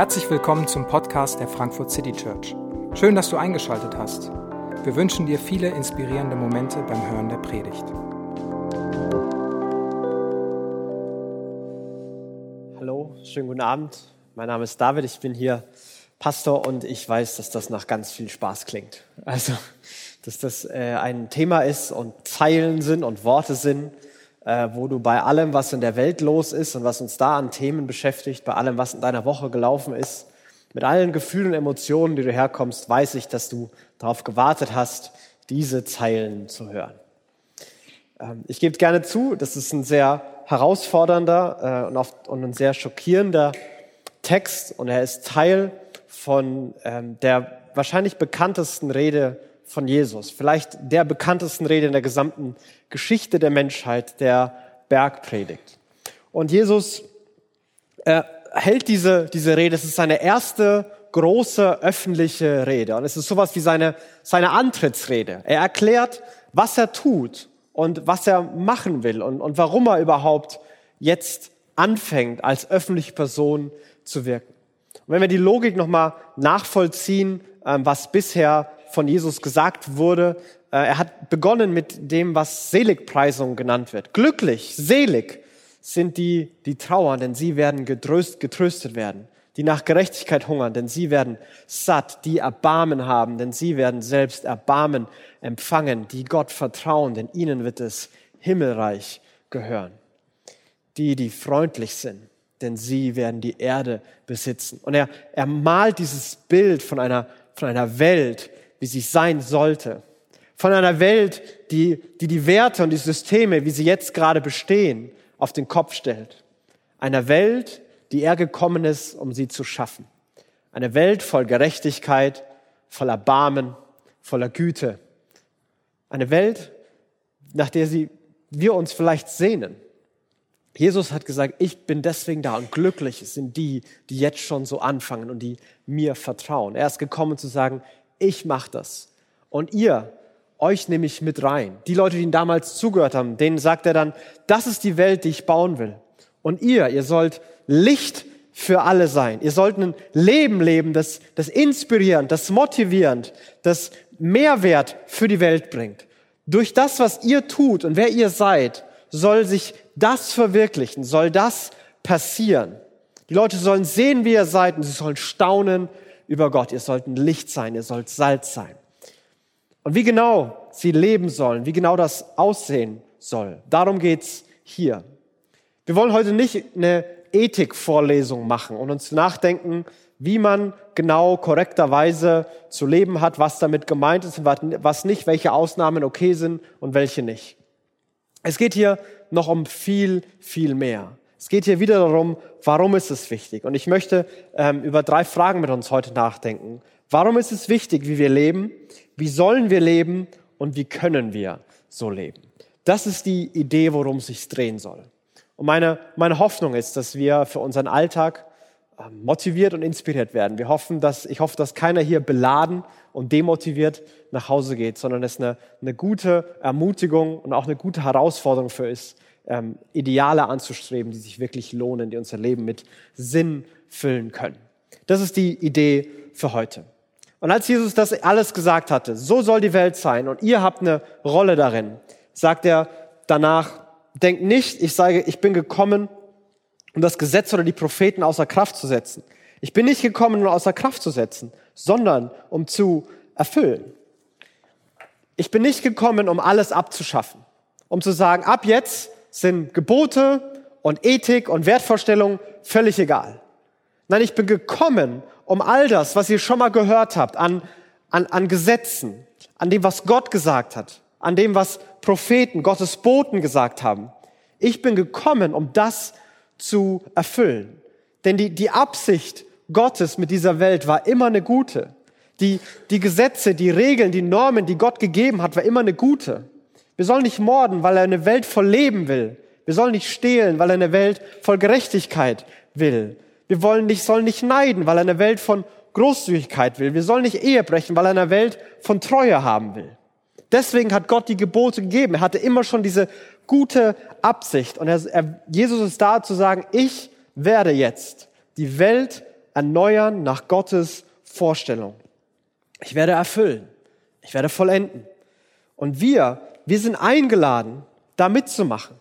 Herzlich willkommen zum Podcast der Frankfurt City Church. Schön, dass du eingeschaltet hast. Wir wünschen dir viele inspirierende Momente beim Hören der Predigt. Hallo, schönen guten Abend. Mein Name ist David, ich bin hier Pastor und ich weiß, dass das nach ganz viel Spaß klingt. Also, dass das äh, ein Thema ist und Zeilen sind und Worte sind, wo du bei allem, was in der Welt los ist und was uns da an Themen beschäftigt, bei allem, was in deiner Woche gelaufen ist, mit allen Gefühlen und Emotionen, die du herkommst, weiß ich, dass du darauf gewartet hast, diese Zeilen zu hören. Ähm, ich gebe gerne zu, das ist ein sehr herausfordernder äh, und, oft, und ein sehr schockierender Text und er ist Teil von ähm, der wahrscheinlich bekanntesten Rede von Jesus, vielleicht der bekanntesten Rede in der gesamten Geschichte der Menschheit, der Bergpredigt. Und Jesus äh, hält diese, diese Rede, es ist seine erste große öffentliche Rede. Und es ist sowas wie seine, seine Antrittsrede. Er erklärt, was er tut und was er machen will und, und warum er überhaupt jetzt anfängt, als öffentliche Person zu wirken. Und wenn wir die Logik nochmal nachvollziehen, ähm, was bisher von Jesus gesagt wurde. Äh, er hat begonnen mit dem, was Seligpreisung genannt wird. Glücklich, selig sind die, die trauern, denn sie werden getröst, getröstet werden. Die nach Gerechtigkeit hungern, denn sie werden satt. Die Erbarmen haben, denn sie werden selbst Erbarmen empfangen. Die Gott vertrauen, denn ihnen wird es Himmelreich gehören. Die, die freundlich sind, denn sie werden die Erde besitzen. Und er, er malt dieses Bild von einer, von einer Welt, wie sie sein sollte. Von einer Welt, die, die die Werte und die Systeme, wie sie jetzt gerade bestehen, auf den Kopf stellt. Einer Welt, die er gekommen ist, um sie zu schaffen. Eine Welt voll Gerechtigkeit, voller Barmen, voller Güte. Eine Welt, nach der sie, wir uns vielleicht sehnen. Jesus hat gesagt, ich bin deswegen da und glücklich sind die, die jetzt schon so anfangen und die mir vertrauen. Er ist gekommen zu sagen, ich mache das. Und ihr, euch nehme ich mit rein. Die Leute, die ihn damals zugehört haben, denen sagt er dann, das ist die Welt, die ich bauen will. Und ihr, ihr sollt Licht für alle sein. Ihr sollt ein Leben leben, das, das inspirierend, das motivierend, das Mehrwert für die Welt bringt. Durch das, was ihr tut und wer ihr seid, soll sich das verwirklichen, soll das passieren. Die Leute sollen sehen, wie ihr seid und sie sollen staunen über Gott. Ihr sollt ein Licht sein, ihr sollt Salz sein. Und wie genau sie leben sollen, wie genau das aussehen soll, darum geht's hier. Wir wollen heute nicht eine Ethikvorlesung machen und uns nachdenken, wie man genau korrekterweise zu leben hat, was damit gemeint ist und was nicht, welche Ausnahmen okay sind und welche nicht. Es geht hier noch um viel, viel mehr. Es geht hier wieder darum, warum ist es wichtig? Und ich möchte ähm, über drei Fragen mit uns heute nachdenken. Warum ist es wichtig, wie wir leben? Wie sollen wir leben? Und wie können wir so leben? Das ist die Idee, worum es sich drehen soll. Und meine, meine Hoffnung ist, dass wir für unseren Alltag ähm, motiviert und inspiriert werden. Wir hoffen, dass, ich hoffe, dass keiner hier beladen und demotiviert nach Hause geht, sondern es eine, eine gute Ermutigung und auch eine gute Herausforderung für ist, ähm, Ideale anzustreben, die sich wirklich lohnen, die unser Leben mit Sinn füllen können. Das ist die Idee für heute. Und als Jesus das alles gesagt hatte, so soll die Welt sein und ihr habt eine Rolle darin, sagt er danach, denkt nicht, ich sage, ich bin gekommen, um das Gesetz oder die Propheten außer Kraft zu setzen. Ich bin nicht gekommen, um außer Kraft zu setzen, sondern um zu erfüllen. Ich bin nicht gekommen, um alles abzuschaffen, um zu sagen, ab jetzt sind Gebote und Ethik und Wertvorstellungen völlig egal. Nein, ich bin gekommen, um all das, was ihr schon mal gehört habt, an, an, an Gesetzen, an dem, was Gott gesagt hat, an dem, was Propheten, Gottes Boten gesagt haben. Ich bin gekommen, um das zu erfüllen. Denn die, die Absicht Gottes mit dieser Welt war immer eine gute. Die, die Gesetze, die Regeln, die Normen, die Gott gegeben hat, war immer eine gute. Wir sollen nicht morden, weil er eine Welt voll Leben will. Wir sollen nicht stehlen, weil er eine Welt voll Gerechtigkeit will. Wir wollen nicht, sollen nicht neiden, weil er eine Welt von Großzügigkeit will. Wir sollen nicht Ehe brechen, weil er eine Welt von Treue haben will. Deswegen hat Gott die Gebote gegeben. Er hatte immer schon diese gute Absicht. Und er, er, Jesus ist da zu sagen, ich werde jetzt die Welt erneuern nach Gottes Vorstellung. Ich werde erfüllen. Ich werde vollenden. Und wir, wir sind eingeladen, da mitzumachen,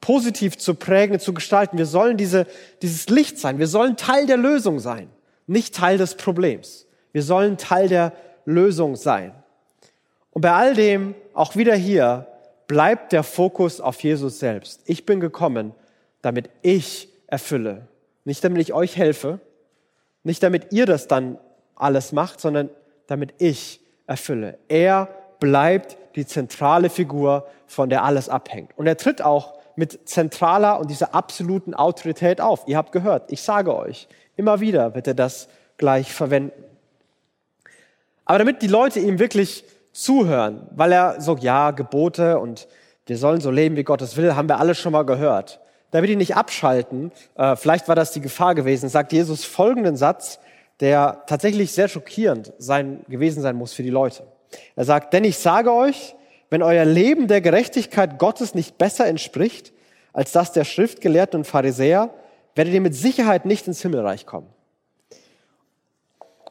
positiv zu prägen, zu gestalten. Wir sollen diese, dieses Licht sein. Wir sollen Teil der Lösung sein, nicht Teil des Problems. Wir sollen Teil der Lösung sein. Und bei all dem, auch wieder hier, bleibt der Fokus auf Jesus selbst. Ich bin gekommen, damit ich erfülle. Nicht damit ich euch helfe, nicht damit ihr das dann alles macht, sondern damit ich erfülle. Er bleibt die zentrale Figur, von der alles abhängt. Und er tritt auch mit zentraler und dieser absoluten Autorität auf. Ihr habt gehört, ich sage euch, immer wieder wird er das gleich verwenden. Aber damit die Leute ihm wirklich zuhören, weil er sagt, ja, Gebote und wir sollen so leben, wie Gott es will, haben wir alle schon mal gehört. Damit die nicht abschalten, äh, vielleicht war das die Gefahr gewesen, sagt Jesus folgenden Satz, der tatsächlich sehr schockierend sein, gewesen sein muss für die Leute. Er sagt, denn ich sage euch, wenn euer Leben der Gerechtigkeit Gottes nicht besser entspricht als das der Schriftgelehrten und Pharisäer, werdet ihr mit Sicherheit nicht ins Himmelreich kommen.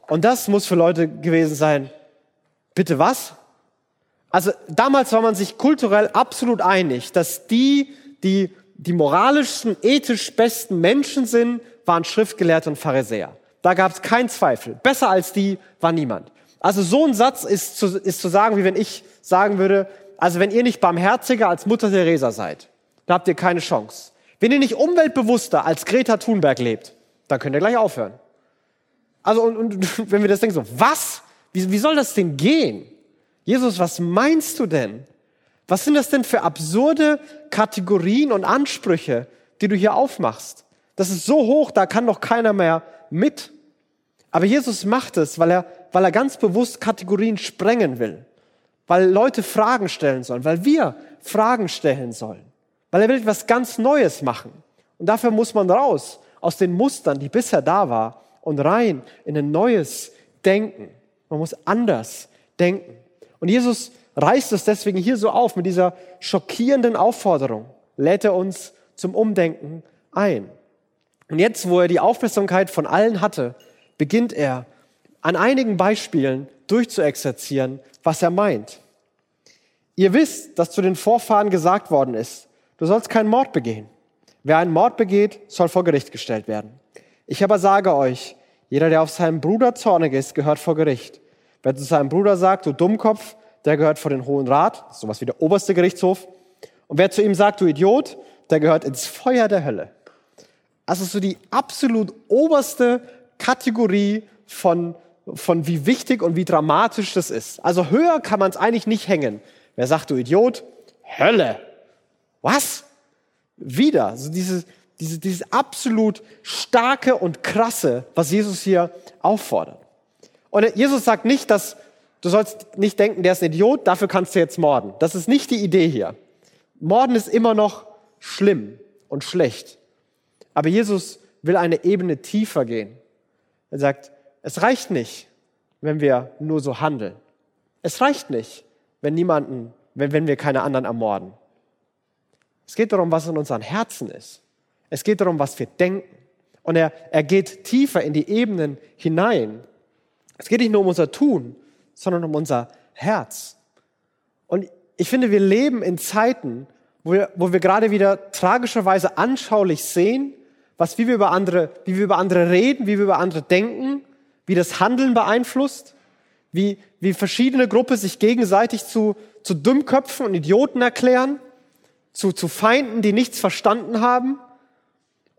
Und das muss für Leute gewesen sein, bitte was? Also damals war man sich kulturell absolut einig, dass die, die die moralischsten, ethisch besten Menschen sind, waren Schriftgelehrte und Pharisäer. Da gab es keinen Zweifel. Besser als die war niemand. Also so ein Satz ist zu, ist zu sagen, wie wenn ich sagen würde, also wenn ihr nicht barmherziger als Mutter Teresa seid, dann habt ihr keine Chance. Wenn ihr nicht umweltbewusster als Greta Thunberg lebt, dann könnt ihr gleich aufhören. Also und, und wenn wir das denken, so, was? Wie, wie soll das denn gehen? Jesus, was meinst du denn? Was sind das denn für absurde Kategorien und Ansprüche, die du hier aufmachst? Das ist so hoch, da kann doch keiner mehr mit. Aber Jesus macht es, weil er, weil er ganz bewusst Kategorien sprengen will. Weil Leute Fragen stellen sollen, weil wir Fragen stellen sollen. Weil er will etwas ganz Neues machen. Und dafür muss man raus aus den Mustern, die bisher da war, und rein in ein neues Denken. Man muss anders denken. Und Jesus reißt es deswegen hier so auf mit dieser schockierenden Aufforderung. Lädt er uns zum Umdenken ein. Und jetzt, wo er die Aufmerksamkeit von allen hatte, beginnt er an einigen Beispielen durchzuexerzieren, was er meint. Ihr wisst, dass zu den Vorfahren gesagt worden ist, du sollst keinen Mord begehen. Wer einen Mord begeht, soll vor Gericht gestellt werden. Ich aber sage euch, jeder, der auf seinen Bruder zornig ist, gehört vor Gericht. Wer zu seinem Bruder sagt, du Dummkopf, der gehört vor den Hohen Rat, sowas wie der oberste Gerichtshof. Und wer zu ihm sagt, du Idiot, der gehört ins Feuer der Hölle. Also so die absolut oberste Kategorie von, von wie wichtig und wie dramatisch das ist. Also höher kann man es eigentlich nicht hängen. Wer sagt, du Idiot? Hölle. Was? Wieder. Also dieses, dieses, dieses absolut starke und krasse, was Jesus hier auffordert. Und Jesus sagt nicht, dass du sollst nicht denken, der ist ein Idiot, dafür kannst du jetzt morden. Das ist nicht die Idee hier. Morden ist immer noch schlimm und schlecht. Aber Jesus will eine Ebene tiefer gehen. Er sagt, es reicht nicht, wenn wir nur so handeln. Es reicht nicht, wenn niemanden, wenn, wenn wir keine anderen ermorden. Es geht darum, was in unseren Herzen ist. Es geht darum, was wir denken. Und er, er geht tiefer in die Ebenen hinein. Es geht nicht nur um unser Tun, sondern um unser Herz. Und ich finde, wir leben in Zeiten, wo wir, wo wir gerade wieder tragischerweise anschaulich sehen, was, wie wir über andere, wie wir über andere reden, wie wir über andere denken, wie das Handeln beeinflusst, wie, wie verschiedene Gruppen sich gegenseitig zu, zu Dummköpfen und Idioten erklären, zu, zu Feinden, die nichts verstanden haben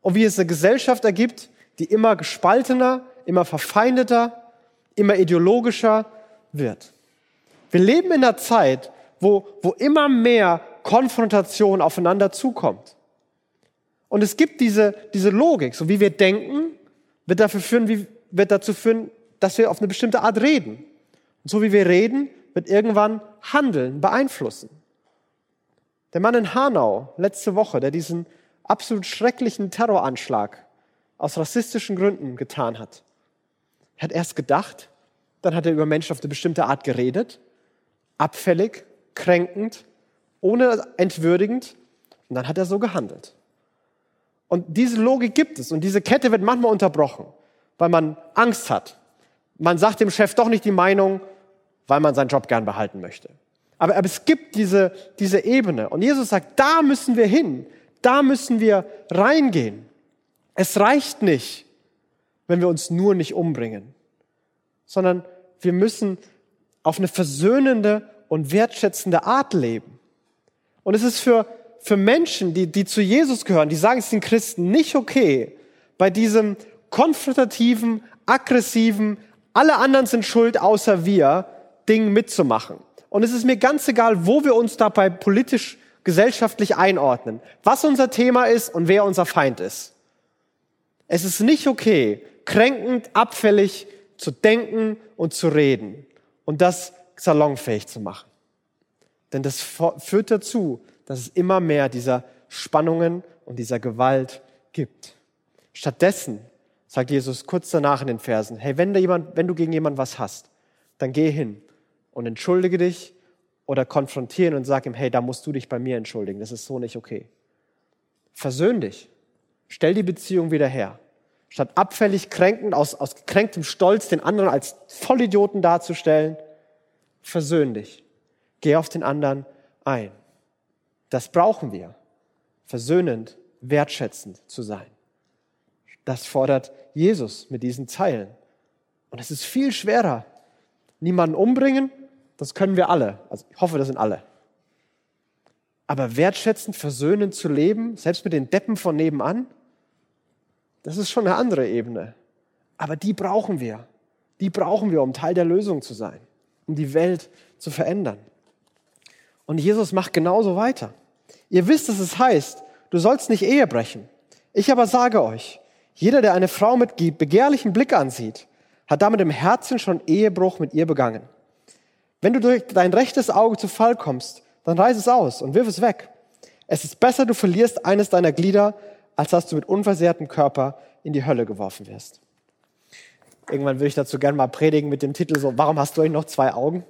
und wie es eine Gesellschaft ergibt, die immer gespaltener, immer verfeindeter, immer ideologischer wird. Wir leben in einer Zeit, wo, wo immer mehr Konfrontation aufeinander zukommt. Und es gibt diese, diese Logik, so wie wir denken, wird, dafür führen, wie, wird dazu führen, dass wir auf eine bestimmte Art reden. Und so wie wir reden, wird irgendwann Handeln beeinflussen. Der Mann in Hanau letzte Woche, der diesen absolut schrecklichen Terroranschlag aus rassistischen Gründen getan hat, hat erst gedacht, dann hat er über Menschen auf eine bestimmte Art geredet, abfällig, kränkend, ohne entwürdigend. Und dann hat er so gehandelt. Und diese Logik gibt es. Und diese Kette wird manchmal unterbrochen, weil man Angst hat. Man sagt dem Chef doch nicht die Meinung, weil man seinen Job gern behalten möchte. Aber, aber es gibt diese, diese Ebene. Und Jesus sagt, da müssen wir hin. Da müssen wir reingehen. Es reicht nicht, wenn wir uns nur nicht umbringen, sondern wir müssen auf eine versöhnende und wertschätzende Art leben. Und es ist für, für Menschen, die, die zu Jesus gehören, die sagen, es sind Christen, nicht okay, bei diesem konfrontativen, aggressiven, alle anderen sind schuld außer wir, Ding mitzumachen. Und es ist mir ganz egal, wo wir uns dabei politisch, gesellschaftlich einordnen, was unser Thema ist und wer unser Feind ist. Es ist nicht okay, kränkend, abfällig zu denken und zu reden und das salonfähig zu machen. Denn das führt dazu, dass es immer mehr dieser Spannungen und dieser Gewalt gibt. Stattdessen sagt Jesus kurz danach in den Versen, hey, wenn, da jemand, wenn du gegen jemanden was hast, dann geh hin und entschuldige dich oder konfrontieren und sag ihm, hey, da musst du dich bei mir entschuldigen, das ist so nicht okay. Versöhn dich. Stell die Beziehung wieder her. Statt abfällig kränkend, aus, aus gekränktem Stolz den anderen als Vollidioten darzustellen, versöhn dich. Geh auf den anderen ein. Das brauchen wir. Versöhnend, wertschätzend zu sein. Das fordert Jesus mit diesen Zeilen. Und es ist viel schwerer. Niemanden umbringen, das können wir alle. Also ich hoffe, das sind alle. Aber wertschätzend, versöhnend zu leben, selbst mit den Deppen von nebenan, das ist schon eine andere Ebene. Aber die brauchen wir. Die brauchen wir, um Teil der Lösung zu sein, um die Welt zu verändern. Und Jesus macht genauso weiter. Ihr wisst, dass es heißt, du sollst nicht Ehe brechen. Ich aber sage euch, jeder, der eine Frau mit begehrlichem Blick ansieht, hat damit im Herzen schon Ehebruch mit ihr begangen. Wenn du durch dein rechtes Auge zu Fall kommst, dann reiß es aus und wirf es weg. Es ist besser, du verlierst eines deiner Glieder, als dass du mit unversehrtem Körper in die Hölle geworfen wirst. Irgendwann würde ich dazu gerne mal predigen mit dem Titel so, warum hast du eigentlich noch zwei Augen?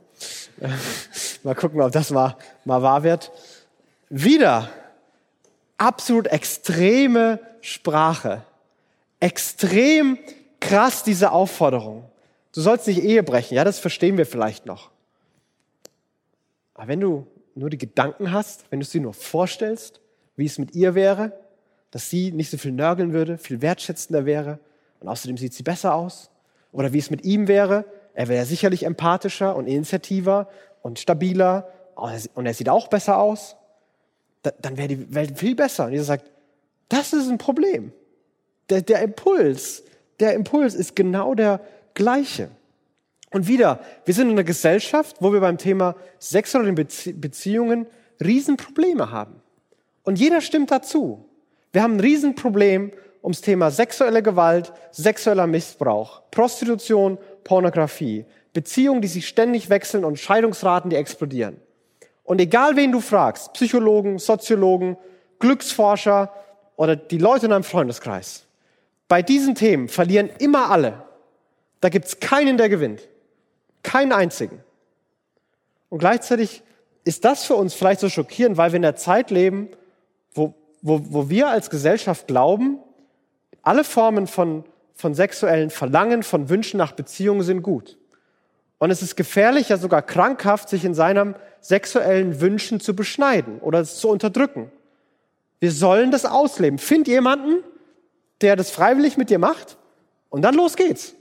mal gucken, ob das mal, mal wahr wird. Wieder absolut extreme Sprache. Extrem krass diese Aufforderung. Du sollst nicht Ehe brechen. Ja, das verstehen wir vielleicht noch. Aber wenn du nur die Gedanken hast, wenn du dir nur vorstellst, wie es mit ihr wäre, dass sie nicht so viel nörgeln würde, viel wertschätzender wäre und außerdem sieht sie besser aus, oder wie es mit ihm wäre, er wäre sicherlich empathischer und initiativer und stabiler und er sieht auch besser aus, dann wäre die Welt viel besser. Und Jesus sagt, das ist ein Problem. Der, der Impuls, der Impuls ist genau der gleiche. Und wieder, wir sind in einer Gesellschaft, wo wir beim Thema sexuelle Beziehungen Riesenprobleme haben. Und jeder stimmt dazu. Wir haben ein Riesenproblem ums Thema sexuelle Gewalt, sexueller Missbrauch, Prostitution, Pornografie, Beziehungen, die sich ständig wechseln und Scheidungsraten, die explodieren. Und egal wen du fragst, Psychologen, Soziologen, Glücksforscher oder die Leute in deinem Freundeskreis, bei diesen Themen verlieren immer alle. Da gibt's keinen, der gewinnt. Keinen einzigen. Und gleichzeitig ist das für uns vielleicht so schockierend, weil wir in der Zeit leben, wo, wo, wo wir als Gesellschaft glauben, alle Formen von, von sexuellen Verlangen, von Wünschen nach Beziehungen sind gut. Und es ist gefährlich, ja sogar krankhaft, sich in seinem sexuellen Wünschen zu beschneiden oder es zu unterdrücken. Wir sollen das ausleben. Find jemanden, der das freiwillig mit dir macht und dann los geht's.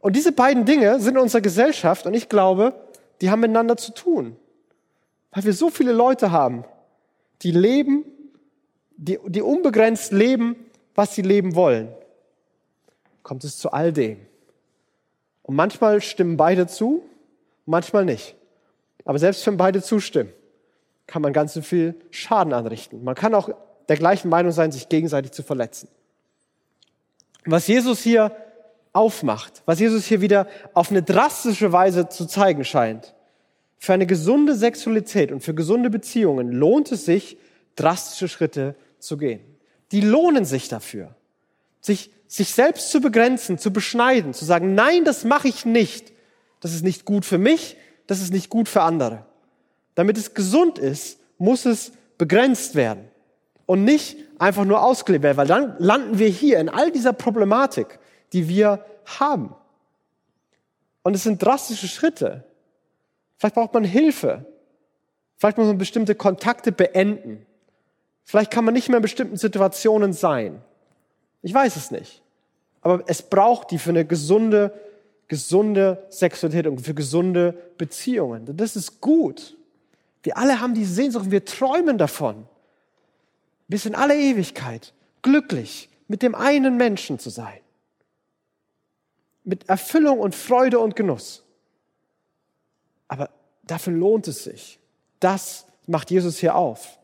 Und diese beiden Dinge sind in unserer Gesellschaft und ich glaube, die haben miteinander zu tun. Weil wir so viele Leute haben, die leben, die, die unbegrenzt leben, was sie leben wollen. Kommt es zu all dem. Und manchmal stimmen beide zu, manchmal nicht. Aber selbst wenn beide zustimmen, kann man ganz viel Schaden anrichten. Man kann auch der gleichen Meinung sein, sich gegenseitig zu verletzen. Was Jesus hier aufmacht, was Jesus hier wieder auf eine drastische Weise zu zeigen scheint. Für eine gesunde Sexualität und für gesunde Beziehungen lohnt es sich, drastische Schritte zu gehen. Die lohnen sich dafür. Sich, sich selbst zu begrenzen, zu beschneiden, zu sagen, nein, das mache ich nicht. Das ist nicht gut für mich, das ist nicht gut für andere. Damit es gesund ist, muss es begrenzt werden und nicht einfach nur ausgelebt werden, weil dann landen wir hier in all dieser Problematik, die wir haben. Und es sind drastische Schritte. Vielleicht braucht man Hilfe. Vielleicht muss man bestimmte Kontakte beenden. Vielleicht kann man nicht mehr in bestimmten Situationen sein. Ich weiß es nicht. Aber es braucht die für eine gesunde, gesunde Sexualität und für gesunde Beziehungen. Das ist gut. Wir alle haben diese Sehnsucht und wir träumen davon, bis in alle Ewigkeit glücklich mit dem einen Menschen zu sein. Mit Erfüllung und Freude und Genuss. Aber dafür lohnt es sich. Das macht Jesus hier auf.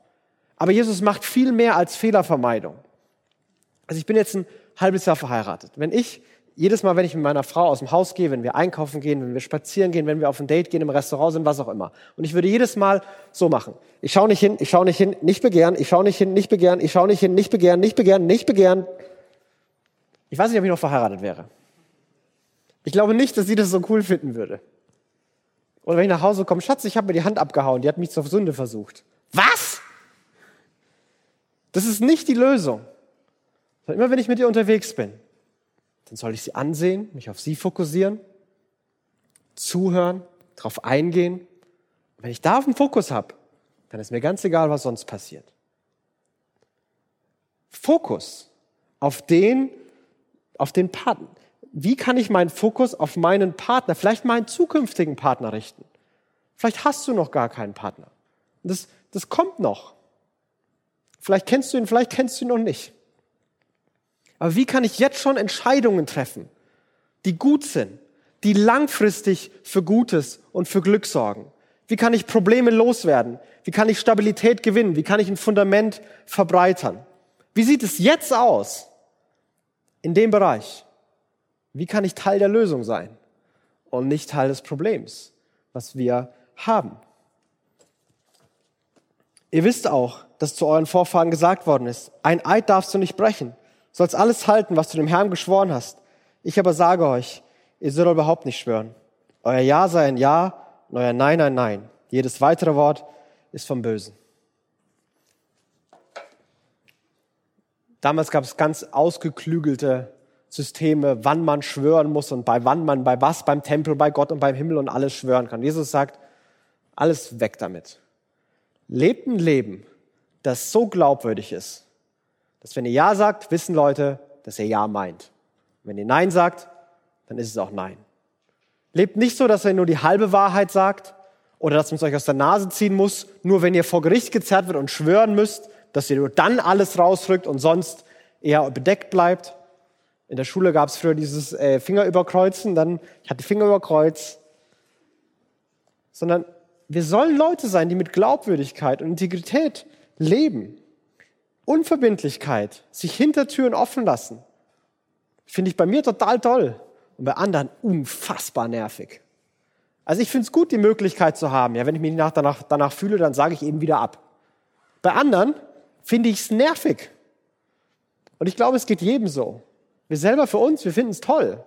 Aber Jesus macht viel mehr als Fehlervermeidung. Also ich bin jetzt ein halbes Jahr verheiratet. Wenn ich jedes Mal, wenn ich mit meiner Frau aus dem Haus gehe, wenn wir einkaufen gehen, wenn wir spazieren gehen, wenn wir auf ein Date gehen, im Restaurant sind, was auch immer. Und ich würde jedes Mal so machen. Ich schaue nicht hin, ich schaue nicht hin, nicht begehren, ich schaue nicht hin, nicht begehren, ich schaue nicht hin, nicht begehren, nicht begehren, nicht begehren. Ich weiß nicht, ob ich noch verheiratet wäre. Ich glaube nicht, dass sie das so cool finden würde. Oder wenn ich nach Hause komme, Schatz, ich habe mir die Hand abgehauen, die hat mich zur Sünde versucht. Was? Das ist nicht die Lösung. Immer wenn ich mit ihr unterwegs bin, dann soll ich sie ansehen, mich auf sie fokussieren, zuhören, darauf eingehen. Und wenn ich da auf den Fokus habe, dann ist mir ganz egal, was sonst passiert. Fokus auf den, auf den Partner. Wie kann ich meinen Fokus auf meinen Partner, vielleicht meinen zukünftigen Partner richten? Vielleicht hast du noch gar keinen Partner. Das, das kommt noch. Vielleicht kennst du ihn, vielleicht kennst du ihn noch nicht. Aber wie kann ich jetzt schon Entscheidungen treffen, die gut sind, die langfristig für Gutes und für Glück sorgen? Wie kann ich Probleme loswerden? Wie kann ich Stabilität gewinnen? Wie kann ich ein Fundament verbreitern? Wie sieht es jetzt aus in dem Bereich? Wie kann ich Teil der Lösung sein und nicht Teil des Problems, was wir haben? Ihr wisst auch, dass zu euren Vorfahren gesagt worden ist, ein Eid darfst du nicht brechen sollst alles halten, was du dem Herrn geschworen hast. Ich aber sage euch, ihr sollt überhaupt nicht schwören. Euer Ja sei ein Ja und euer Nein ein Nein. Jedes weitere Wort ist vom Bösen. Damals gab es ganz ausgeklügelte Systeme, wann man schwören muss und bei wann man bei was, beim Tempel, bei Gott und beim Himmel und alles schwören kann. Jesus sagt, alles weg damit. Lebt ein Leben, das so glaubwürdig ist, dass wenn ihr Ja sagt, wissen Leute, dass ihr Ja meint. Wenn ihr Nein sagt, dann ist es auch Nein. Lebt nicht so, dass ihr nur die halbe Wahrheit sagt oder dass man es euch aus der Nase ziehen muss, nur wenn ihr vor Gericht gezerrt wird und schwören müsst, dass ihr nur dann alles rausrückt und sonst eher bedeckt bleibt. In der Schule gab es früher dieses äh, Finger überkreuzen, dann ich hatte Finger über Kreuz. Sondern wir sollen Leute sein, die mit Glaubwürdigkeit und Integrität leben. Unverbindlichkeit, sich Hintertüren offen lassen, finde ich bei mir total toll und bei anderen unfassbar nervig. Also ich finde es gut, die Möglichkeit zu haben. Ja, wenn ich mich nach, danach, danach fühle, dann sage ich eben wieder ab. Bei anderen finde ich es nervig. Und ich glaube, es geht jedem so. Wir selber für uns, wir finden es toll.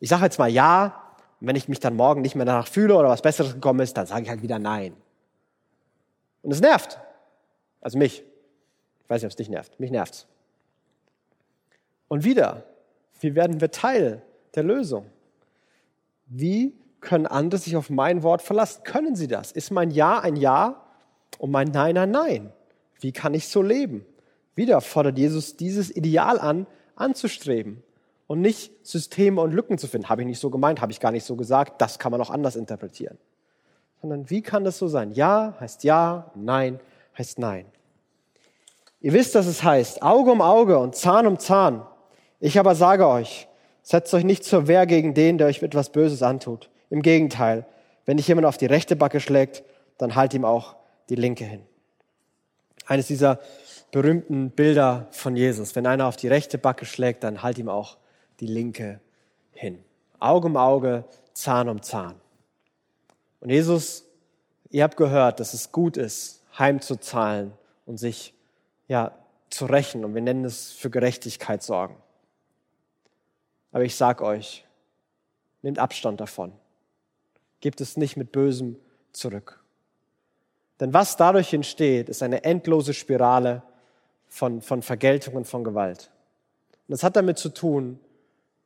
Ich sage jetzt mal ja, und wenn ich mich dann morgen nicht mehr danach fühle oder was Besseres gekommen ist, dann sage ich halt wieder nein. Und es nervt. Also mich weiß nicht, ob es dich nervt. Mich nervt's. Und wieder, wie werden wir Teil der Lösung? Wie können andere sich auf mein Wort verlassen? Können sie das? Ist mein Ja ein Ja und mein Nein ein Nein? Wie kann ich so leben? Wieder fordert Jesus dieses Ideal an, anzustreben und nicht Systeme und Lücken zu finden. Habe ich nicht so gemeint, habe ich gar nicht so gesagt, das kann man auch anders interpretieren. Sondern wie kann das so sein? Ja heißt Ja, Nein heißt Nein. Ihr wisst, dass es heißt, Auge um Auge und Zahn um Zahn. Ich aber sage euch, setzt euch nicht zur Wehr gegen den, der euch etwas Böses antut. Im Gegenteil, wenn dich jemand auf die rechte Backe schlägt, dann halt ihm auch die linke hin. Eines dieser berühmten Bilder von Jesus. Wenn einer auf die rechte Backe schlägt, dann halt ihm auch die linke hin. Auge um Auge, Zahn um Zahn. Und Jesus, ihr habt gehört, dass es gut ist, heimzuzahlen und sich ja, zu rächen und wir nennen es für Gerechtigkeit sorgen. Aber ich sag euch, nehmt Abstand davon. Gebt es nicht mit Bösem zurück. Denn was dadurch entsteht, ist eine endlose Spirale von, von Vergeltung und von Gewalt. Und das hat damit zu tun,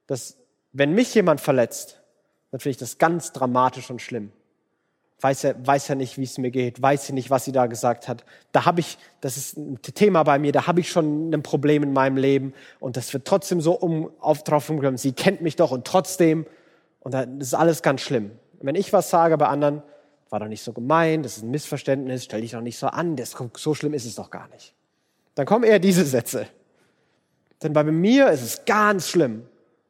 dass wenn mich jemand verletzt, dann finde ich das ganz dramatisch und schlimm. Weiß er, weiß er nicht, wie es mir geht, weiß sie nicht, was sie da gesagt hat. Da habe ich, das ist ein Thema bei mir, da habe ich schon ein Problem in meinem Leben und das wird trotzdem so um, auf, drauf umgekommen. Sie kennt mich doch und trotzdem, und das ist alles ganz schlimm. Und wenn ich was sage bei anderen, war doch nicht so gemein, das ist ein Missverständnis, stell dich doch nicht so an, das, so schlimm ist es doch gar nicht. Dann kommen eher diese Sätze. Denn bei mir ist es ganz schlimm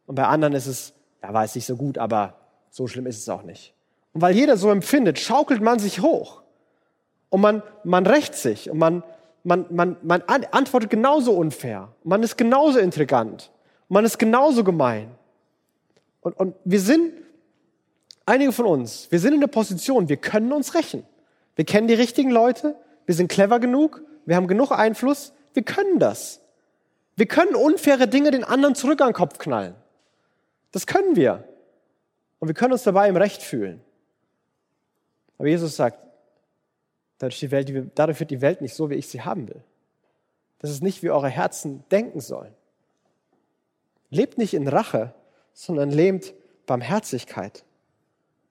und bei anderen ist es, ja, weiß nicht so gut, aber so schlimm ist es auch nicht. Und weil jeder so empfindet, schaukelt man sich hoch. Und man, man rächt sich und man, man, man, man antwortet genauso unfair. Man ist genauso intrigant. Man ist genauso gemein. Und, und wir sind einige von uns, wir sind in der Position, wir können uns rächen. Wir kennen die richtigen Leute, wir sind clever genug, wir haben genug Einfluss, wir können das. Wir können unfaire Dinge den anderen zurück an den Kopf knallen. Das können wir. Und wir können uns dabei im Recht fühlen. Aber Jesus sagt, dadurch, die Welt, dadurch wird die Welt nicht so, wie ich sie haben will. Das ist nicht, wie eure Herzen denken sollen. Lebt nicht in Rache, sondern lebt Barmherzigkeit.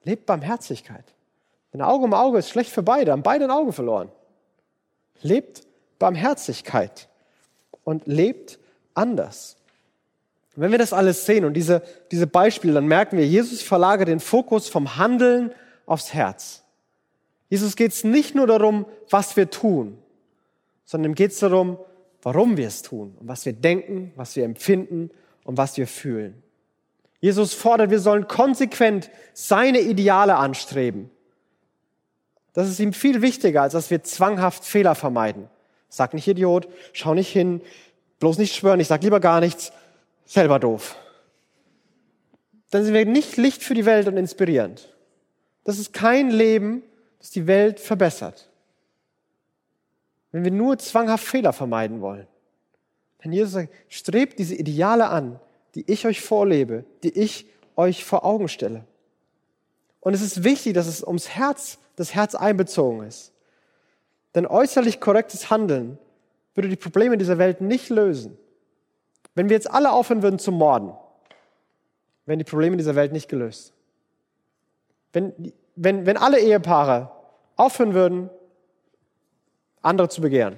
Lebt Barmherzigkeit. Denn Auge um Auge ist schlecht für beide, haben beide ein Auge verloren. Lebt Barmherzigkeit und lebt anders. Und wenn wir das alles sehen und diese, diese Beispiele, dann merken wir, Jesus verlagert den Fokus vom Handeln aufs Herz. Jesus geht es nicht nur darum, was wir tun, sondern ihm geht es darum, warum wir es tun und was wir denken, was wir empfinden und was wir fühlen. Jesus fordert, wir sollen konsequent seine Ideale anstreben. Das ist ihm viel wichtiger, als dass wir zwanghaft Fehler vermeiden. Sag nicht Idiot, schau nicht hin, bloß nicht schwören, ich sag lieber gar nichts, selber doof. Dann sind wir nicht Licht für die Welt und inspirierend. Das ist kein Leben, das die Welt verbessert. Wenn wir nur zwanghaft Fehler vermeiden wollen. Denn Jesus sagt, strebt diese Ideale an, die ich euch vorlebe, die ich euch vor Augen stelle. Und es ist wichtig, dass es ums Herz, das Herz einbezogen ist. Denn äußerlich korrektes Handeln würde die Probleme dieser Welt nicht lösen. Wenn wir jetzt alle aufhören würden zu morden, wären die Probleme dieser Welt nicht gelöst. Wenn, wenn, wenn alle Ehepaare aufhören würden, andere zu begehren,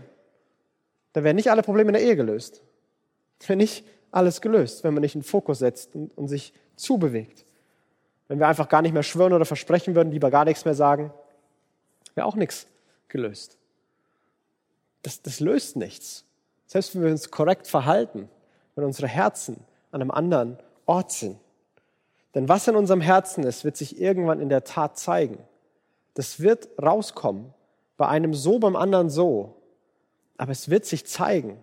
dann wären nicht alle Probleme in der Ehe gelöst. Wäre nicht alles gelöst, wenn man nicht einen Fokus setzt und, und sich zubewegt. Wenn wir einfach gar nicht mehr schwören oder versprechen würden, lieber gar nichts mehr sagen, wäre auch nichts gelöst. Das, das löst nichts. Selbst wenn wir uns korrekt verhalten, wenn unsere Herzen an einem anderen Ort sind. Denn was in unserem Herzen ist, wird sich irgendwann in der Tat zeigen. Das wird rauskommen. Bei einem so, beim anderen so. Aber es wird sich zeigen.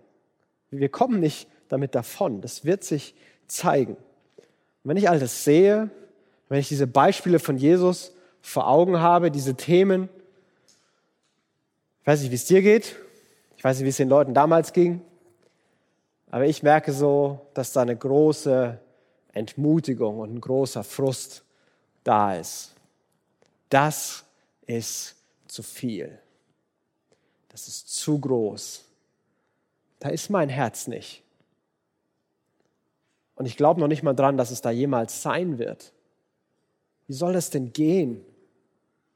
Wir kommen nicht damit davon. Das wird sich zeigen. Und wenn ich all das sehe, wenn ich diese Beispiele von Jesus vor Augen habe, diese Themen, ich weiß nicht, wie es dir geht, ich weiß nicht, wie es den Leuten damals ging, aber ich merke so, dass da eine große Entmutigung und ein großer Frust da ist. Das ist zu viel. Das ist zu groß. Da ist mein Herz nicht. Und ich glaube noch nicht mal dran, dass es da jemals sein wird. Wie soll das denn gehen?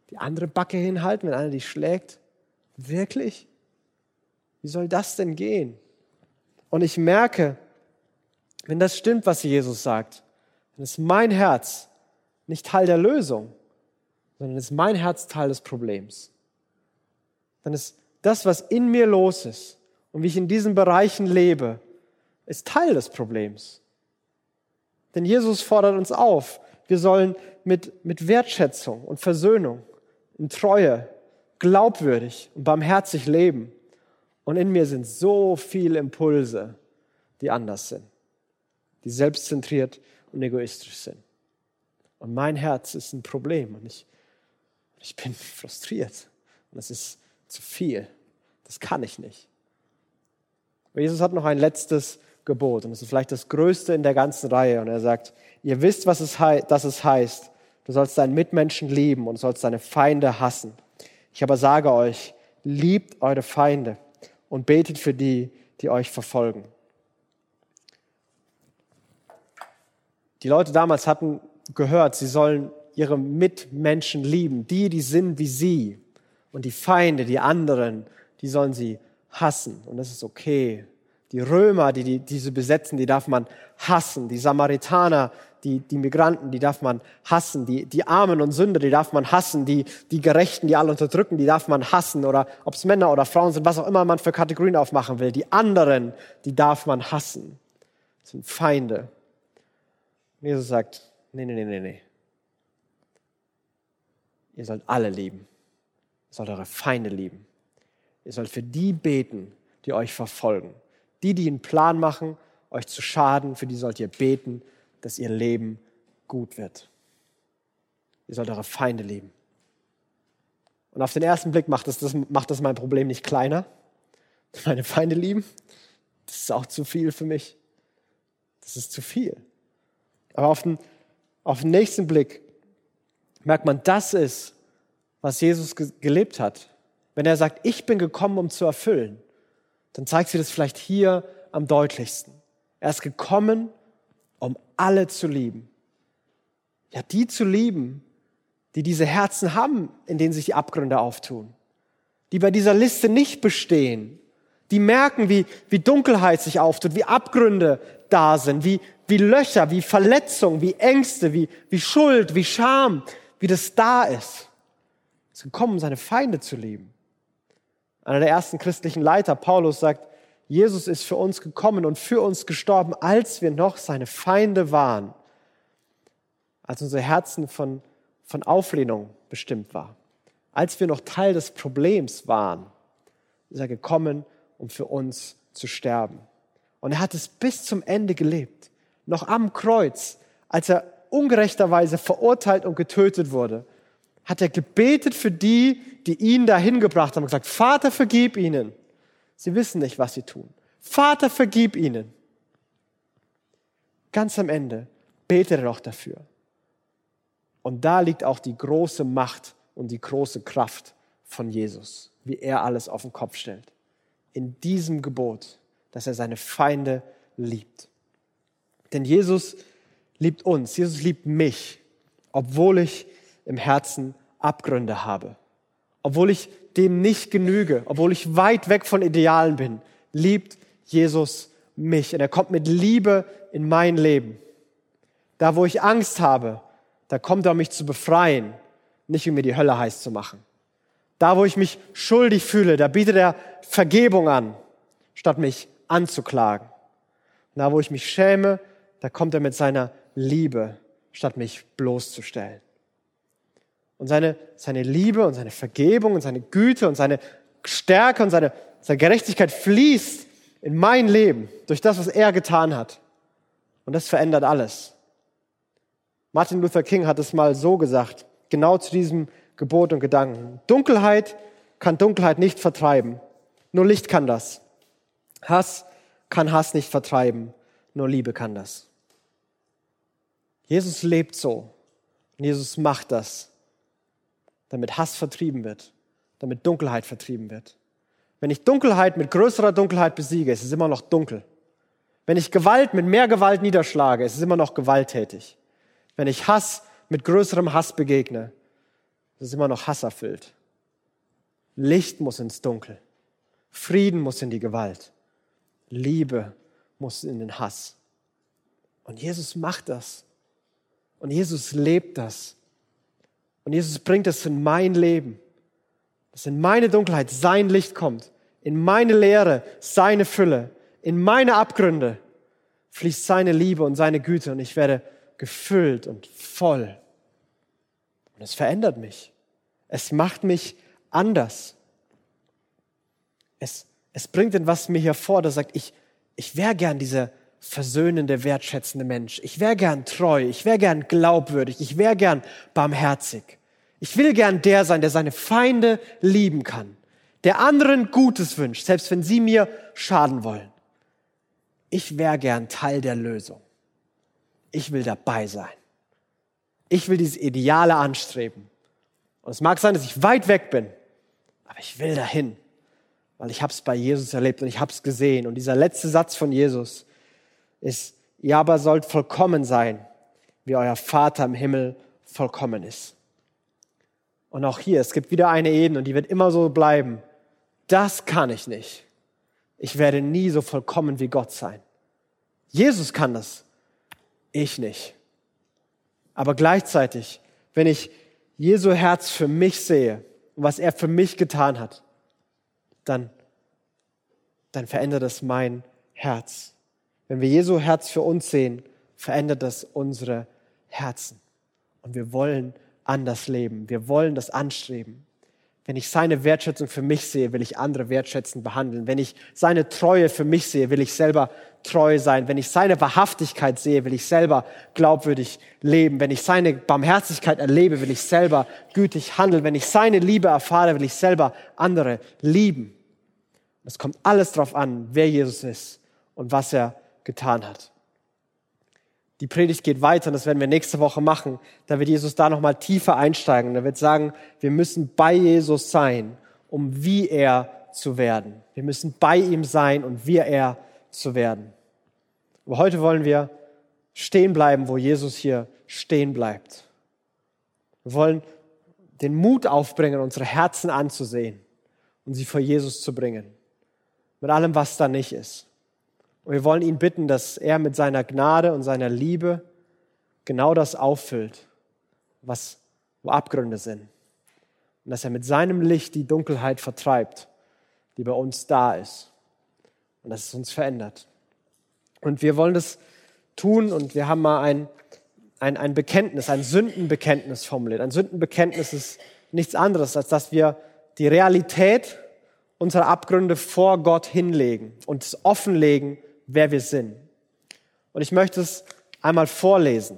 Die andere Backe hinhalten, wenn einer dich schlägt? Wirklich? Wie soll das denn gehen? Und ich merke, wenn das stimmt, was Jesus sagt, dann ist mein Herz nicht Teil der Lösung, sondern ist mein Herz Teil des Problems. Dann ist das, was in mir los ist und wie ich in diesen Bereichen lebe, ist Teil des Problems. Denn Jesus fordert uns auf, wir sollen mit, mit Wertschätzung und Versöhnung, in Treue, glaubwürdig und barmherzig leben. Und in mir sind so viele Impulse, die anders sind, die selbstzentriert und egoistisch sind. Und mein Herz ist ein Problem und ich, ich bin frustriert. Und das ist zu viel. Das kann ich nicht. Aber Jesus hat noch ein letztes Gebot. Und das ist vielleicht das Größte in der ganzen Reihe. Und er sagt, ihr wisst, was es, dass es heißt, du sollst deinen Mitmenschen lieben und sollst deine Feinde hassen. Ich aber sage euch, liebt eure Feinde und betet für die, die euch verfolgen. Die Leute damals hatten gehört, sie sollen ihre Mitmenschen lieben, die, die sind wie sie. Und die Feinde, die anderen, die sollen sie hassen. Und das ist okay. Die Römer, die, die diese besetzen, die darf man hassen. Die Samaritaner, die, die Migranten, die darf man hassen. Die, die Armen und Sünder, die darf man hassen. Die, die Gerechten, die alle unterdrücken, die darf man hassen. Oder ob es Männer oder Frauen sind, was auch immer man für Kategorien aufmachen will. Die anderen, die darf man hassen. Das sind Feinde. Jesus sagt, nee, nee, nee, nee, nee. Ihr sollt alle lieben. Ihr sollt eure Feinde lieben. Ihr sollt für die beten, die euch verfolgen. Die, die einen Plan machen, euch zu schaden, für die sollt ihr beten, dass ihr Leben gut wird. Ihr sollt eure Feinde lieben. Und auf den ersten Blick macht das, das, macht das mein Problem nicht kleiner. Meine Feinde lieben, das ist auch zu viel für mich. Das ist zu viel. Aber auf den, auf den nächsten Blick merkt man, das ist, was Jesus gelebt hat. Wenn er sagt, ich bin gekommen, um zu erfüllen, dann zeigt sie das vielleicht hier am deutlichsten. Er ist gekommen, um alle zu lieben. Ja, die zu lieben, die diese Herzen haben, in denen sich die Abgründe auftun. Die bei dieser Liste nicht bestehen. Die merken, wie, wie Dunkelheit sich auftut, wie Abgründe da sind, wie, wie Löcher, wie Verletzungen, wie Ängste, wie, wie Schuld, wie Scham, wie das da ist. Es ist gekommen, seine Feinde zu lieben. Einer der ersten christlichen Leiter, Paulus, sagt, Jesus ist für uns gekommen und für uns gestorben, als wir noch seine Feinde waren, als unsere Herzen von, von Auflehnung bestimmt war, als wir noch Teil des Problems waren, ist er gekommen, um für uns zu sterben. Und er hat es bis zum Ende gelebt, noch am Kreuz, als er ungerechterweise verurteilt und getötet wurde, hat er gebetet für die, die ihn dahin gebracht haben und gesagt, Vater, vergib ihnen. Sie wissen nicht, was sie tun. Vater, vergib ihnen. Ganz am Ende betet er noch dafür. Und da liegt auch die große Macht und die große Kraft von Jesus, wie er alles auf den Kopf stellt. In diesem Gebot, dass er seine Feinde liebt. Denn Jesus liebt uns, Jesus liebt mich, obwohl ich im Herzen Abgründe habe, obwohl ich dem nicht genüge, obwohl ich weit weg von Idealen bin, liebt Jesus mich. Und er kommt mit Liebe in mein Leben. Da, wo ich Angst habe, da kommt er, um mich zu befreien, nicht um mir die Hölle heiß zu machen. Da, wo ich mich schuldig fühle, da bietet er Vergebung an, statt mich anzuklagen. Da, wo ich mich schäme, da kommt er mit seiner Liebe, statt mich bloßzustellen. Und seine, seine Liebe und seine Vergebung und seine Güte und seine Stärke und seine, seine Gerechtigkeit fließt in mein Leben durch das, was er getan hat. Und das verändert alles. Martin Luther King hat es mal so gesagt, genau zu diesem Gebot und Gedanken. Dunkelheit kann Dunkelheit nicht vertreiben, nur Licht kann das. Hass kann Hass nicht vertreiben, nur Liebe kann das. Jesus lebt so und Jesus macht das damit Hass vertrieben wird, damit Dunkelheit vertrieben wird. Wenn ich Dunkelheit mit größerer Dunkelheit besiege, ist es immer noch dunkel. Wenn ich Gewalt mit mehr Gewalt niederschlage, ist es immer noch gewalttätig. Wenn ich Hass mit größerem Hass begegne, ist es immer noch hasserfüllt. Licht muss ins Dunkel. Frieden muss in die Gewalt. Liebe muss in den Hass. Und Jesus macht das. Und Jesus lebt das. Und Jesus bringt es in mein Leben, dass in meine Dunkelheit sein Licht kommt, in meine Leere seine Fülle, in meine Abgründe fließt seine Liebe und seine Güte und ich werde gefüllt und voll. Und es verändert mich. Es macht mich anders. Es, es bringt etwas mir hervor, das sagt, ich, ich wäre gern dieser versöhnende, wertschätzende Mensch. Ich wäre gern treu. Ich wäre gern glaubwürdig. Ich wäre gern barmherzig. Ich will gern der sein, der seine Feinde lieben kann, der anderen Gutes wünscht, selbst wenn sie mir schaden wollen. Ich wäre gern Teil der Lösung. Ich will dabei sein. Ich will dieses Ideale anstreben. Und es mag sein, dass ich weit weg bin, Aber ich will dahin, weil ich habe es bei Jesus erlebt und ich habe es gesehen. Und dieser letzte Satz von Jesus ist, ihr aber sollt vollkommen sein, wie euer Vater im Himmel vollkommen ist. Und auch hier, es gibt wieder eine Ebene und die wird immer so bleiben. Das kann ich nicht. Ich werde nie so vollkommen wie Gott sein. Jesus kann das. Ich nicht. Aber gleichzeitig, wenn ich Jesu Herz für mich sehe und was er für mich getan hat, dann, dann verändert das mein Herz. Wenn wir Jesu Herz für uns sehen, verändert das unsere Herzen. Und wir wollen anders leben. Wir wollen das anstreben. Wenn ich seine Wertschätzung für mich sehe, will ich andere wertschätzend behandeln. Wenn ich seine Treue für mich sehe, will ich selber treu sein. Wenn ich seine Wahrhaftigkeit sehe, will ich selber glaubwürdig leben. Wenn ich seine Barmherzigkeit erlebe, will ich selber gütig handeln. Wenn ich seine Liebe erfahre, will ich selber andere lieben. Es kommt alles darauf an, wer Jesus ist und was er getan hat. Die Predigt geht weiter und das werden wir nächste Woche machen. Da wird Jesus da nochmal tiefer einsteigen. Da wird sagen, wir müssen bei Jesus sein, um wie er zu werden. Wir müssen bei ihm sein und wie er zu werden. Aber heute wollen wir stehen bleiben, wo Jesus hier stehen bleibt. Wir wollen den Mut aufbringen, unsere Herzen anzusehen und sie vor Jesus zu bringen. Mit allem, was da nicht ist. Und wir wollen ihn bitten, dass er mit seiner Gnade und seiner Liebe genau das auffüllt, was wo Abgründe sind. Und dass er mit seinem Licht die Dunkelheit vertreibt, die bei uns da ist. Und dass es uns verändert. Und wir wollen das tun und wir haben mal ein, ein, ein Bekenntnis, ein Sündenbekenntnis formuliert. Ein Sündenbekenntnis ist nichts anderes, als dass wir die Realität unserer Abgründe vor Gott hinlegen und es offenlegen wer wir sind. Und ich möchte es einmal vorlesen.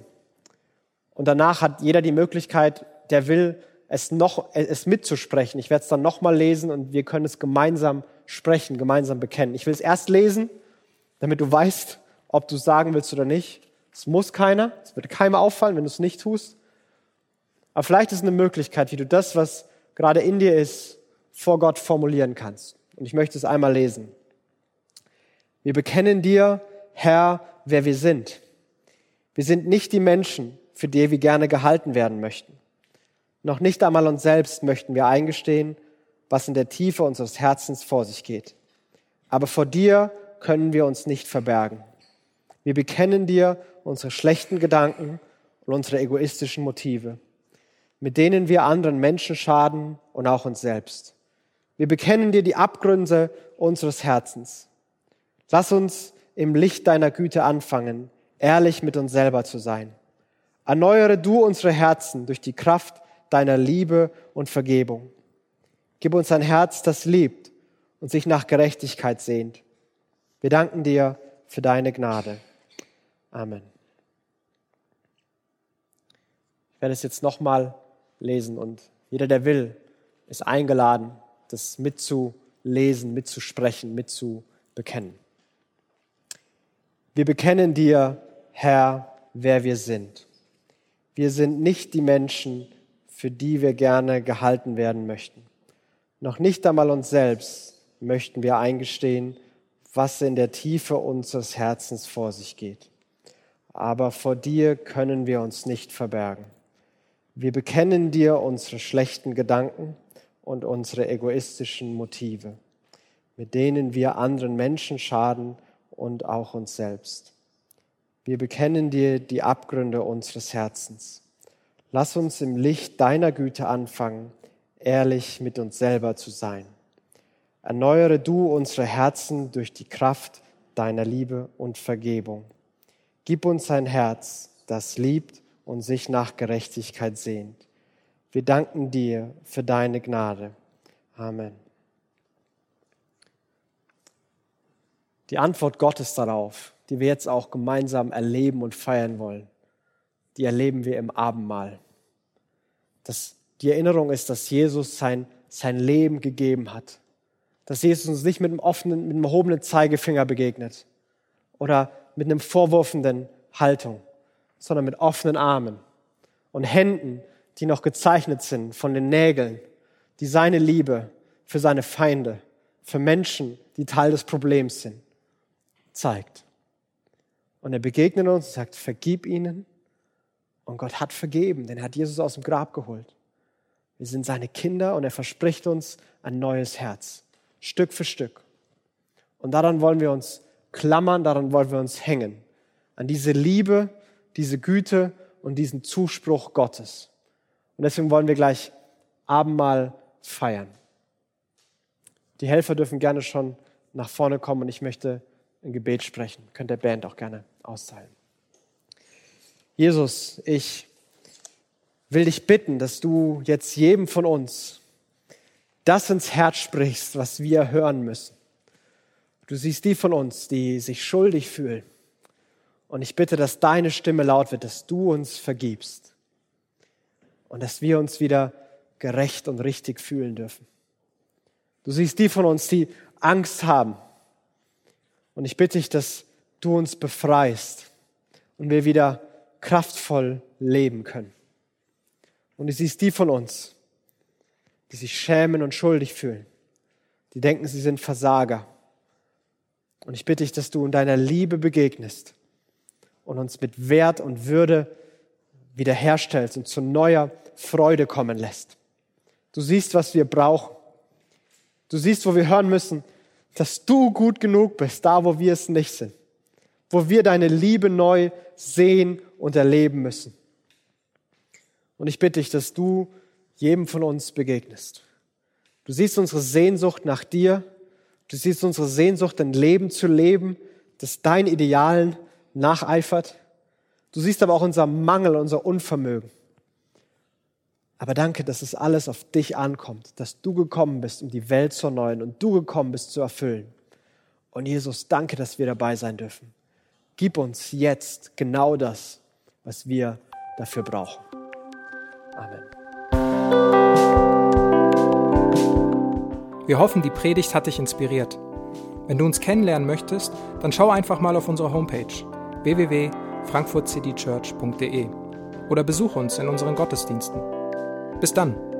Und danach hat jeder die Möglichkeit, der will, es noch, es mitzusprechen. Ich werde es dann nochmal lesen und wir können es gemeinsam sprechen, gemeinsam bekennen. Ich will es erst lesen, damit du weißt, ob du es sagen willst oder nicht. Es muss keiner, es wird keinem auffallen, wenn du es nicht tust. Aber vielleicht ist eine Möglichkeit, wie du das, was gerade in dir ist, vor Gott formulieren kannst. Und ich möchte es einmal lesen. Wir bekennen dir, Herr, wer wir sind. Wir sind nicht die Menschen, für die wir gerne gehalten werden möchten. Noch nicht einmal uns selbst möchten wir eingestehen, was in der Tiefe unseres Herzens vor sich geht. Aber vor dir können wir uns nicht verbergen. Wir bekennen dir unsere schlechten Gedanken und unsere egoistischen Motive, mit denen wir anderen Menschen schaden und auch uns selbst. Wir bekennen dir die Abgründe unseres Herzens Lass uns im Licht deiner Güte anfangen, ehrlich mit uns selber zu sein. Erneuere du unsere Herzen durch die Kraft deiner Liebe und Vergebung. Gib uns ein Herz, das liebt und sich nach Gerechtigkeit sehnt. Wir danken dir für deine Gnade. Amen. Ich werde es jetzt nochmal lesen und jeder, der will, ist eingeladen, das mitzulesen, mitzusprechen, mitzubekennen. Wir bekennen dir, Herr, wer wir sind. Wir sind nicht die Menschen, für die wir gerne gehalten werden möchten. Noch nicht einmal uns selbst möchten wir eingestehen, was in der Tiefe unseres Herzens vor sich geht. Aber vor dir können wir uns nicht verbergen. Wir bekennen dir unsere schlechten Gedanken und unsere egoistischen Motive, mit denen wir anderen Menschen schaden und auch uns selbst. Wir bekennen dir die Abgründe unseres Herzens. Lass uns im Licht deiner Güte anfangen, ehrlich mit uns selber zu sein. Erneuere du unsere Herzen durch die Kraft deiner Liebe und Vergebung. Gib uns ein Herz, das liebt und sich nach Gerechtigkeit sehnt. Wir danken dir für deine Gnade. Amen. Die Antwort Gottes darauf, die wir jetzt auch gemeinsam erleben und feiern wollen, die erleben wir im Abendmahl. Dass die Erinnerung ist, dass Jesus sein, sein Leben gegeben hat. Dass Jesus uns nicht mit einem offenen, mit einem erhobenen Zeigefinger begegnet oder mit einem vorwurfenden Haltung, sondern mit offenen Armen und Händen, die noch gezeichnet sind von den Nägeln, die seine Liebe für seine Feinde, für Menschen, die Teil des Problems sind, zeigt. Und er begegnet uns und sagt, vergib ihnen. Und Gott hat vergeben, denn er hat Jesus aus dem Grab geholt. Wir sind seine Kinder und er verspricht uns ein neues Herz, Stück für Stück. Und daran wollen wir uns klammern, daran wollen wir uns hängen. An diese Liebe, diese Güte und diesen Zuspruch Gottes. Und deswegen wollen wir gleich Abendmahl feiern. Die Helfer dürfen gerne schon nach vorne kommen und ich möchte ein Gebet sprechen. Könnt der Band auch gerne austeilen. Jesus, ich will dich bitten, dass du jetzt jedem von uns das ins Herz sprichst, was wir hören müssen. Du siehst die von uns, die sich schuldig fühlen. Und ich bitte, dass deine Stimme laut wird, dass du uns vergibst und dass wir uns wieder gerecht und richtig fühlen dürfen. Du siehst die von uns, die Angst haben. Und ich bitte dich, dass du uns befreist und wir wieder kraftvoll leben können. Und du siehst die von uns, die sich schämen und schuldig fühlen, die denken, sie sind Versager. Und ich bitte dich, dass du in deiner Liebe begegnest und uns mit Wert und Würde wiederherstellst und zu neuer Freude kommen lässt. Du siehst, was wir brauchen. Du siehst, wo wir hören müssen, dass du gut genug bist, da wo wir es nicht sind. Wo wir deine Liebe neu sehen und erleben müssen. Und ich bitte dich, dass du jedem von uns begegnest. Du siehst unsere Sehnsucht nach dir. Du siehst unsere Sehnsucht, ein Leben zu leben, das dein Idealen nacheifert. Du siehst aber auch unser Mangel, unser Unvermögen. Aber danke, dass es alles auf dich ankommt, dass du gekommen bist, um die Welt zu erneuern und du gekommen bist, zu erfüllen. Und Jesus, danke, dass wir dabei sein dürfen. Gib uns jetzt genau das, was wir dafür brauchen. Amen. Wir hoffen, die Predigt hat dich inspiriert. Wenn du uns kennenlernen möchtest, dann schau einfach mal auf unsere Homepage www.frankfurtcitychurch.de oder besuche uns in unseren Gottesdiensten. Bis dann.